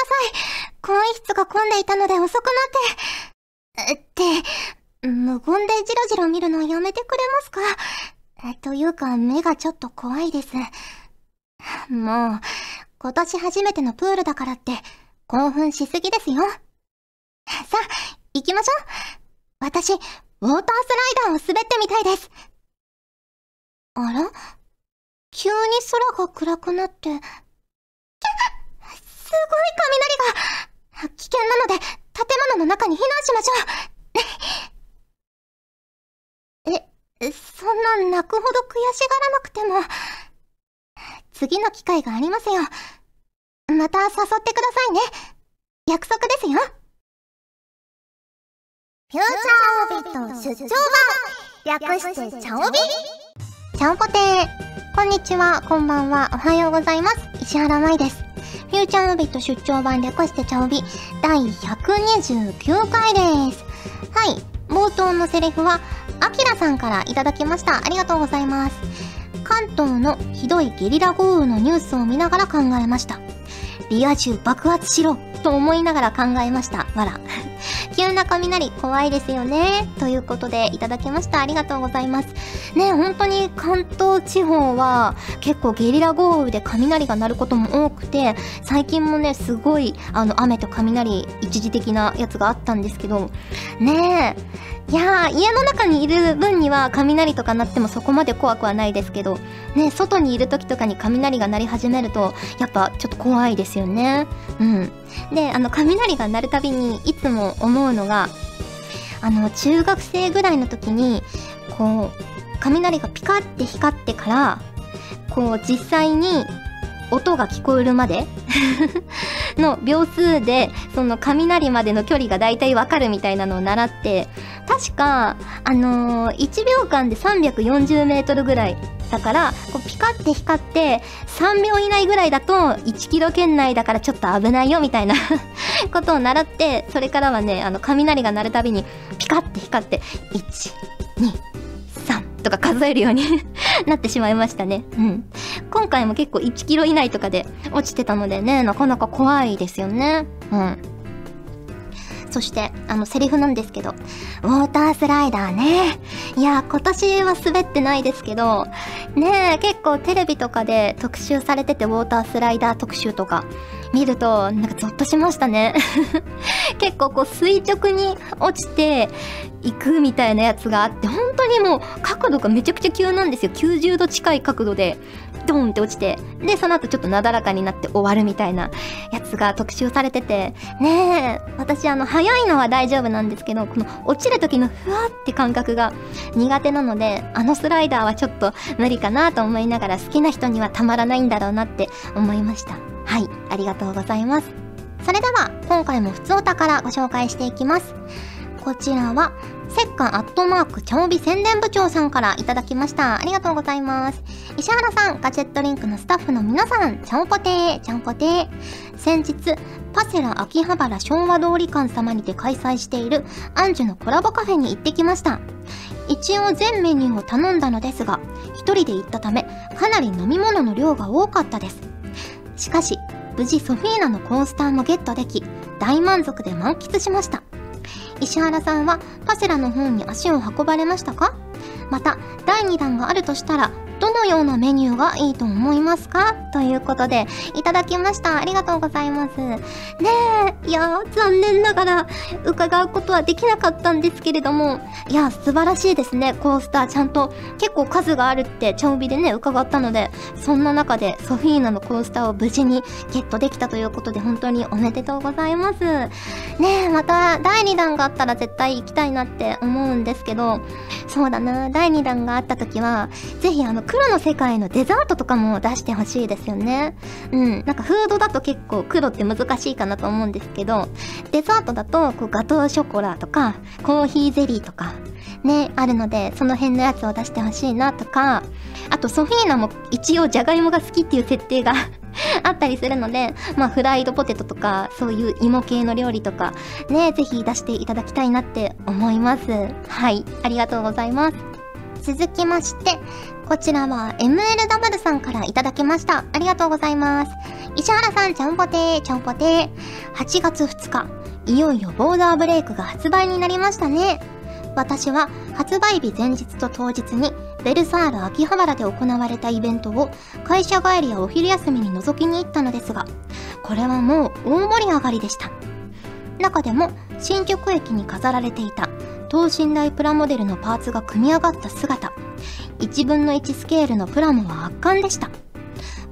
なさい。更衣室が混んでいたので遅くなって。って、無言でジロジロ見るのやめてくれますか？というか、目がちょっと怖いです。もう、今年初めてのプールだからって、興奮しすぎですよ。さあ、行きましょう。私、ウォータースライダーを滑ってみたいです。あら？急に空が暗くなって、すごい雷が危険なので、建物の中に避難しましょうえ、そんな泣くほど悔しがらなくても、次の機会がありますよ。また誘ってくださいね。約束ですよ。フューチャーオビット出張版略してチャオビチャオポテーこんにちは、こんばんは、おはようございます。石原舞です。フューチャーオビット出張版略してチャオビ第129回です。はい、冒頭のセリフは、アキラさんからいただきました。ありがとうございます。関東のひどいゲリラ豪雨のニュースを見ながら考えました。リア充爆発しろと思いながら考えました。わら。な雷怖いですよね。ということでいただきました。ありがとうございます。ね、本当に関東地方は結構ゲリラ豪雨で雷が鳴ることも多くて、最近もね、すごいあの雨と雷一時的なやつがあったんですけど、ねえ、いやー、家の中にいる分には雷とか鳴ってもそこまで怖くはないですけど、ね、外にいる時とかに雷が鳴り始めると、やっぱちょっと怖いですよね。うん。で、あの、雷が鳴るたびにいつも思うのが、あの、中学生ぐらいの時に、こう、雷がピカって光ってから、こう、実際に音が聞こえるまで の秒数で、その雷までの距離がだいたいわかるみたいなのを習って、確か、あのー、1秒間で340メートルぐらい。だから、こうピカって光って、3秒以内ぐらいだと1キロ圏内だからちょっと危ないよみたいな ことを習って、それからはね、あの、雷が鳴るたびに、ピカって光って、1、2、3とか数えるように なってしまいましたね。うん。今回も結構1キロ以内とかで落ちてたのでね、なかなか怖いですよね。うん。そして、あの、セリフなんですけど、ウォータースライダーね。いや、今年は滑ってないですけど、ね結構テレビとかで特集されてて、ウォータースライダー特集とか、見ると、なんかゾッとしましたね。結構こう垂直に落ちていくみたいなやつがあって、本当にもう角度がめちゃくちゃ急なんですよ。90度近い角度で、ドーンって落ちて、で、その後ちょっとなだらかになって終わるみたいなやつが特集されてて、ねえ、私あの、早いのは大丈夫なんですけど、この落ちる時のふわって感覚が苦手なので、あのスライダーはちょっと無理かなと思いながら好きな人にはたまらないんだろうなって思いました。はい、ありがとうございます。それでは、今回も普通お宝ご紹介していきます。こちらは、せっかアットマーク、茶帯宣伝部長さんからいただきました。ありがとうございます。石原さん、ガジェットリンクのスタッフの皆さん、ちゃんぽてー、ちゃんぽてー。先日、パセラ秋葉原昭和通り館様にて開催しているアンジュのコラボカフェに行ってきました。一応全メニューを頼んだのですが、一人で行ったため、かなり飲み物の量が多かったです。しかし、無事ソフィーナのコースターもゲットでき、大満足で満喫しました。石原さんはパセラの方に足を運ばれましたか？また、第2弾があるとしたら、どのようなメニューがいいと思いますか？ということで、いただきました。ありがとうございます。ねえ、いや残念ながら伺うことはできなかったんですけれども、いや、素晴らしいですね。コースターちゃんと結構数があるって茶帯でね、伺ったので、そんな中でソフィーナのコースターを無事にゲットできたということで、本当におめでとうございます。ねえ、また第2弾があったら絶対行きたいなって思うんですけど、そうだな、第2弾があった時は、ぜひあの、黒の世界のデザートとかも出してほしいですよね。うん。なんかフードだと結構黒って難しいかなと思うんですけど、デザートだとこうガトーショコラとか、コーヒーゼリーとか、ね、あるので、その辺のやつを出してほしいなとか、あとソフィーナも一応じゃがいもが好きっていう設定が あったりするので、まあフライドポテトとか、そういう芋系の料理とか、ね、ぜひ出していただきたいなって思います。はい、ありがとうございます。続きまして、こちらは MLW さんからいただきました。ありがとうございます。石原さん、ちゃんぽてー、ちゃんぽてー。8月2日、いよいよボーダーブレイクが発売になりましたね。私は発売日前日と当日にベルサール秋葉原で行われたイベントを会社帰りやお昼休みに覗きに行ったのですが、これはもう大盛り上がりでした。中でも新宿駅に飾られていた等身大プラモデルのパーツが組み上がった姿、1分の1スケールのプラモは圧巻でした。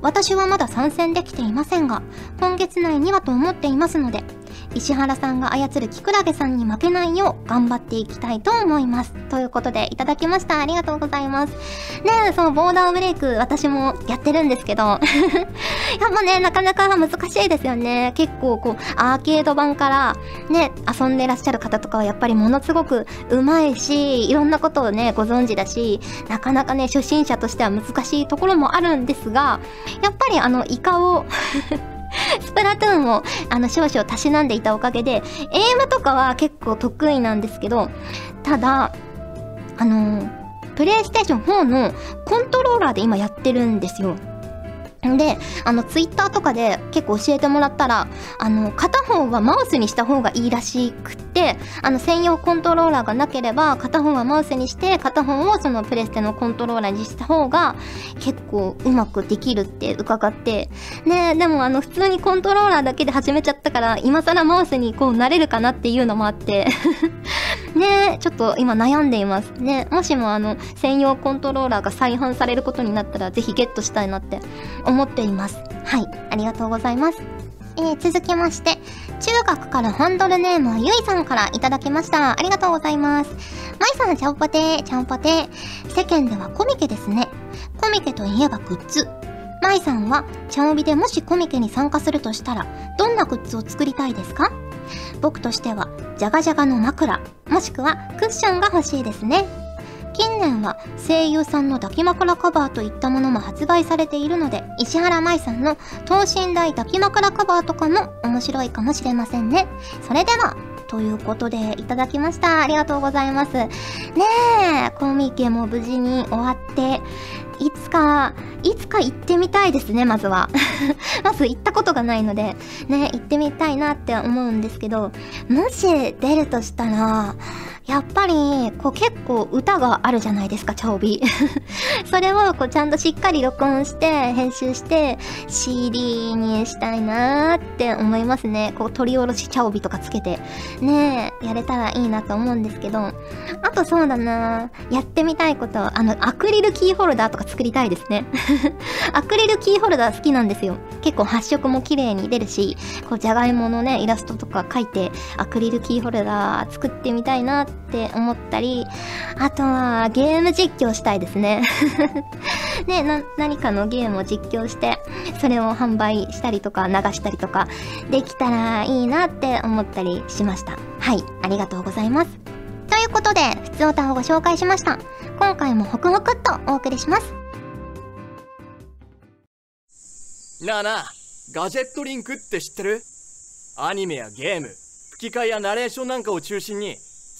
私はまだ参戦できていませんが、今月内にはと思っていますので、石原さんが操るキクラゲさんに負けないよう頑張っていきたいと思います。ということでいただきました。ありがとうございます。ねえ、そう、ボーダーブレイク私もやってるんですけど、やっぱね、なかなか難しいですよね。結構こう、アーケード版からね、遊んでらっしゃる方とかはやっぱりものすごく上手いし、いろんなことをね、ご存知だし、なかなかね、初心者としては難しいところもあるんですが、やっぱりあの、イカを スプラトゥーンをあの少々たしなんでいたおかげで、エイムとかは結構得意なんですけど、ただ、あのプレイステーション4のコントローラーで今やってるんですよ。で、あの、ツイッターとかで結構教えてもらったら、あの、片方はマウスにした方がいいらしくって、あの、専用コントローラーがなければ、片方はマウスにして、片方をそのプレステのコントローラーにした方が、結構うまくできるって伺って、ねでもあの、普通にコントローラーだけで始めちゃったから、今更マウスにこう、なれるかなっていうのもあって。ねちょっと今悩んでいます。ねもしもあの、専用コントローラーが再販されることになったら、ぜひゲットしたいなって思っています。はい、ありがとうございます。えー、続きまして、中学からハンドルネームはゆいさんからいただきました。ありがとうございます。まいさん、ちゃんぽてー、ちゃんぽてー。世間ではコミケですね。コミケといえばグッズ。まいさんは、ちゃんおびでもしコミケに参加するとしたら、どんなグッズを作りたいですか？僕としては、じゃがじゃがの枕、もしくはクッションが欲しいですね。近年は声優さんの抱き枕カバーといったものも発売されているので、石原舞さんの等身大抱き枕カバーとかも面白いかもしれませんね。それでは、ということで、いただきました。ありがとうございます。ねえ、コミケも無事に終わって、いつか、いつか行ってみたいですね、まずは。まず行ったことがないので、ね、行ってみたいなって思うんですけど、もし出るとしたら、やっぱり、こう結構歌があるじゃないですか、チャオビ。それをこうちゃんとしっかり録音して、編集して、CD にしたいなーって思いますね。こう取り下ろしチャオビとかつけて、ねやれたらいいなと思うんですけど、あとそうだなやってみたいこと、あの、アクリルキーホルダーとか作りたいですね。アクリルキーホルダー好きなんですよ。結構発色も綺麗に出るし、こうじゃがいものね、イラストとか描いて、アクリルキーホルダー作ってみたいなってって思ったり、あとはゲーム実況したいですね。ねな、何かのゲームを実況して、それを販売したりとか流したりとか、できたらいいなって思ったりしました。はい、ありがとうございます。ということで、普通歌をご紹介しました。今回もホクホクっとお送りします。なあなあ、ガジェットリンクって知ってる？アニメやゲーム、吹き替えやナレーションなんかを中心に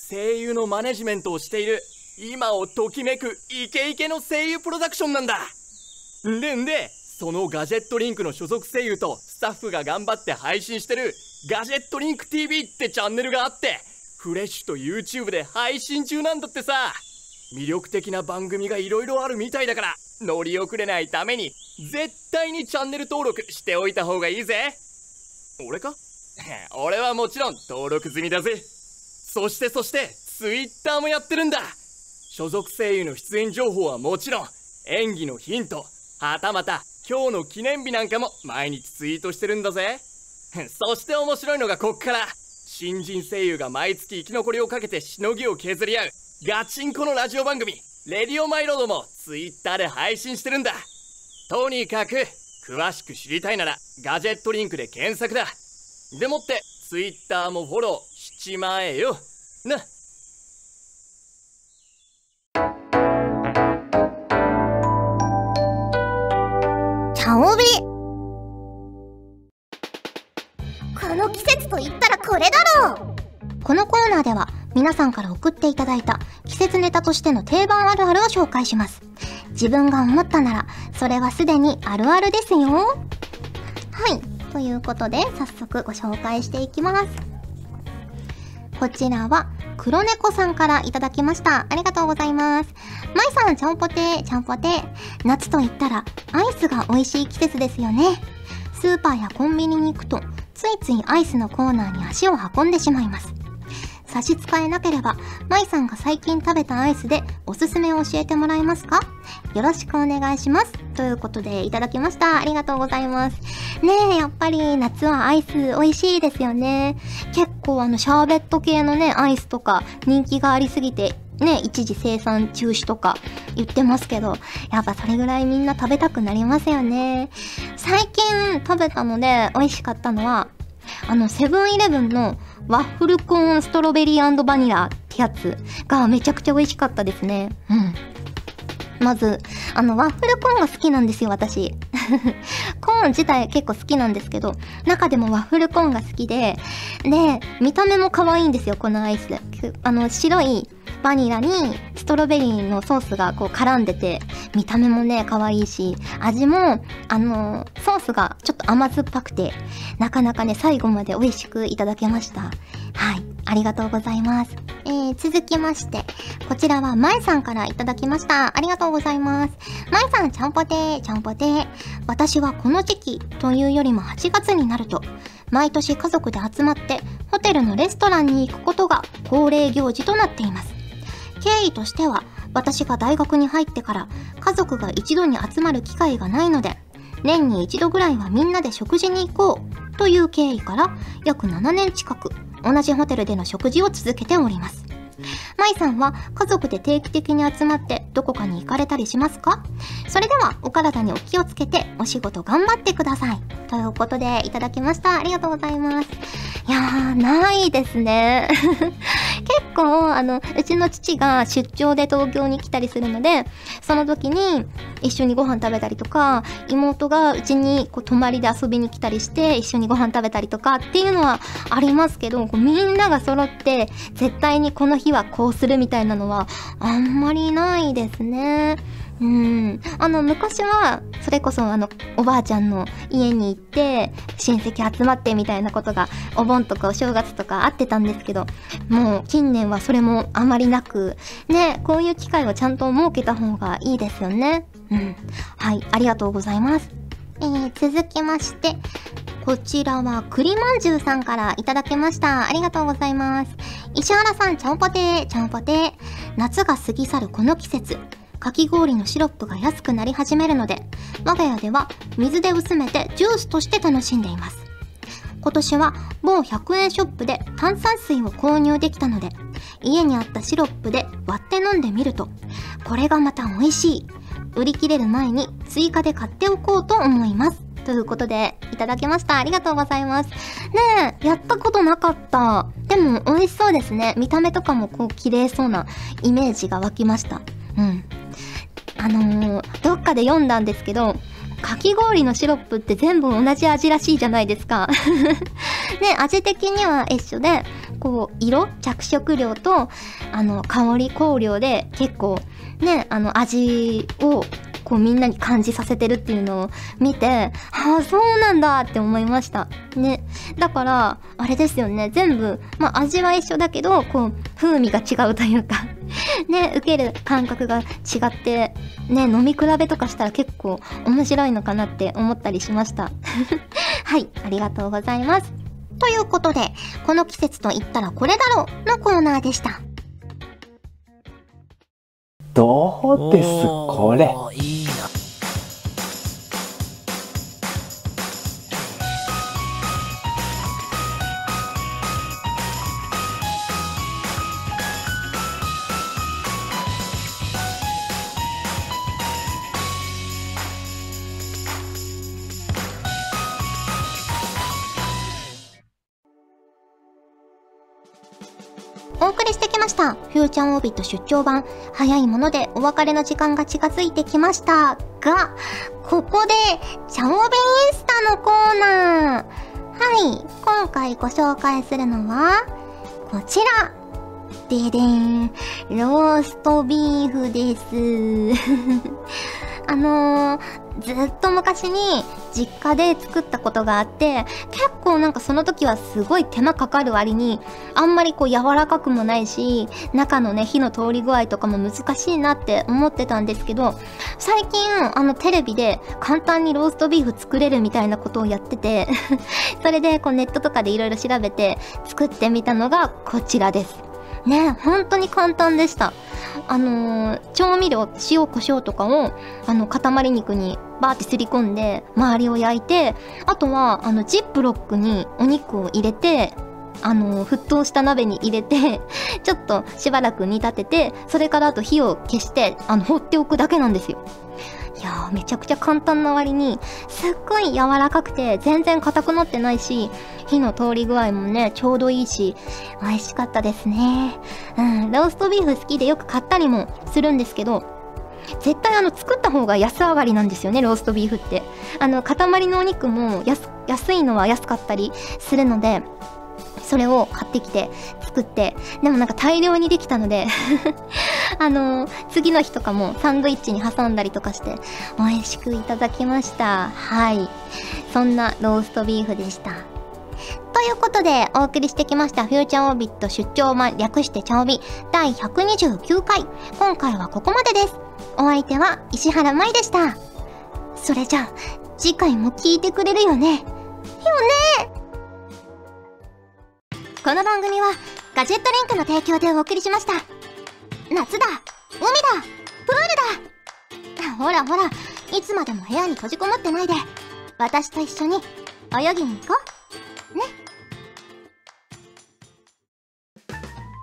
声優のマネジメントをしている今をときめくイケイケの声優プロダクションなんだ。んでんでそのガジェットリンクの所属声優とスタッフが頑張って配信してるガジェットリンク TV ってチャンネルがあってフレッシュと YouTube で配信中なんだってさ。魅力的な番組が色々あるみたいだから乗り遅れないために絶対にチャンネル登録しておいた方がいいぜ。俺か？俺はもちろん登録済みだぜ。そしてそして、ツイッターもやってるんだ所属声優の出演情報はもちろん、演技のヒント、はたまた、今日の記念日なんかも毎日ツイートしてるんだぜ。そして面白いのがこっから、新人声優が毎月生き残りをかけてしのぎを削り合う、ガチンコのラジオ番組、レディオマイロードもツイッターで配信してるんだ。とにかく、詳しく知りたいなら、ガジェットリンクで検索だ。でもって、ツイッターもフォローしちまえよ。なチャオビこの季節と言ったらこれだろうこのコーナーでは皆さんから送っていただいた季節ネタとしての定番あるあるを紹介します。自分が思ったなら、それはすでにあるあるですよ。はい。ということで、早速ご紹介していきます。こちらは、黒猫さんからいただきました。ありがとうございます。まいさん、ちゃんぽてー、ちゃんぽてー。夏と言ったら、アイスが美味しい季節ですよね。スーパーやコンビニに行くと、ついついアイスのコーナーに足を運んでしまいます。差し支えなければ、まいさんが最近食べたアイスでおすすめを教えてもらえますか？よろしくお願いします。ということで、いただきました。ありがとうございます。ねえ、やっぱり夏はアイス美味しいですよね。結構あの、シャーベット系のね、アイスとか人気がありすぎて、ね、一時生産中止とか言ってますけど、やっぱそれぐらいみんな食べたくなりますよね。最近食べたので美味しかったのは、あの、セブンイレブンのワッフルコーンストロベリーバニラってやつがめちゃくちゃ美味しかったですね。うん。まず、あの、ワッフルコーンが好きなんですよ、私。コーン自体結構好きなんですけど、中でもワッフルコーンが好きで、で、見た目も可愛いんですよ、このアイス。あの、白いバニラにストロベリーのソースがこう絡んでて、見た目もね、可愛いし、味も、あの、ソースがちょっと甘酸っぱくて、なかなかね、最後まで美味しくいただけました。はい。ありがとうございます。えー、続きまして、こちらはまえさんからいただきました。ありがとうございます。まえさん、ちゃんぽてー、ちゃんぽてー。私はこの時期というよりも8月になると、毎年家族で集まってホテルのレストランに行くことが恒例行事となっています。経緯としては、私が大学に入ってから家族が一度に集まる機会がないので、年に一度ぐらいはみんなで食事に行こうという経緯から約7年近く同じホテルでの食事を続けております。舞さんは家族で定期的に集まってどこかに行かれたりしますか？それではお体にお気をつけてお仕事頑張ってください。ということでいただきました。ありがとうございます。いやー、ないですね。結構、あの、うちの父が出張で東京に来たりするので、その時に一緒にご飯食べたりとか、妹がうちにこう泊まりで遊びに来たりして一緒にご飯食べたりとかっていうのはありますけど、こうみんなが揃って絶対にこの日はこうするみたいなのはあんまりないですね。うん。あの、昔は、それこそあの、おばあちゃんの家に行って、親戚集まってみたいなことが、お盆とかお正月とかあってたんですけど、もう近年はそれもあまりなく、ね、こういう機会をちゃんと設けた方がいいですよね。うん。はい、ありがとうございます。えー、続きまして、こちらは栗まんじゅうさんからいただきました。ありがとうございます。石原さん、ちゃんぽてー、ちゃんぽてー。夏が過ぎ去るこの季節。かき氷のシロップが安くなり始めるので、我が家では水で薄めてジュースとして楽しんでいます。今年は某100円ショップで炭酸水を購入できたので、家にあったシロップで割って飲んでみると、これがまた美味しい。売り切れる前に追加で買っておこうと思います。ということで、いただきました。ありがとうございます。ねえ、やったことなかった。でも、美味しそうですね。見た目とかもこう、綺麗そうなイメージが湧きました。うん。あのー、どっかで読んだんですけど、かき氷のシロップって全部同じ味らしいじゃないですか。ね、味的には一緒で、こう、色着色料と、あの、香り、香料で結構、ね、あの、味をこうみんなに感じさせてるっていうのを見て、ああ、そうなんだって思いました。ね。だから、あれですよね。全部、まあ味は一緒だけど、こう、風味が違うというか ね、受ける感覚が違って、ね、飲み比べとかしたら結構面白いのかなって思ったりしました。はい、ありがとうございます。ということで、この季節と言ったらこれだろうのコーナーでした。どうです？これ。ビット出張版。早いものでお別れの時間が近づいてきましたが、ここで、チャオベインスタのコーナー。はい、今回ご紹介するのは、こちら。ででん、ローストビーフです。あのー、ずっと昔に実家で作ったことがあって、結構なんかその時はすごい手間かかる割に、あんまりこう柔らかくもないし、中のね、火の通り具合とかも難しいなって思ってたんですけど、最近、あのテレビで簡単にローストビーフ作れるみたいなことをやってて、それでこうネットとかでいろいろ調べて作ってみたのがこちらです。ね本当に簡単でした。あのー調味料、塩、胡椒とかを、あの、塊肉にバーってすり込んで、周りを焼いて、あとは、あの、ジップロックにお肉を入れて、あの沸騰した鍋に入れて、ちょっとしばらく煮立てて、それからあと火を消して、あの、放っておくだけなんですよ。いやー、めちゃくちゃ簡単な割に、すっごい柔らかくて、全然硬くなってないし、火の通り具合もね、ちょうどいいし、美味しかったですね。うん、ローストビーフ好きでよく買ったりもするんですけど、絶対あの作った方が安上がりなんですよね、ローストビーフって。あの、塊のお肉も安、安いのは安かったりするので、それを買ってきて作って、でもなんか大量にできたので、あの次の日とかもサンドイッチに挟んだりとかして、美味しくいただきました。はい。そんなローストビーフでした。ということで、お送りしてきました、フューチャーオービット出張版略してチャオビ第129回。今回はここまでです。お相手は石原舞でした。それじゃあ、次回も聞いてくれるよね。よねこの番組は、ガジェットリンクの提供でお送りしました。夏だ海だプールだほらほら、いつまでも部屋に閉じこもってないで、私と一緒に泳ぎに行こう。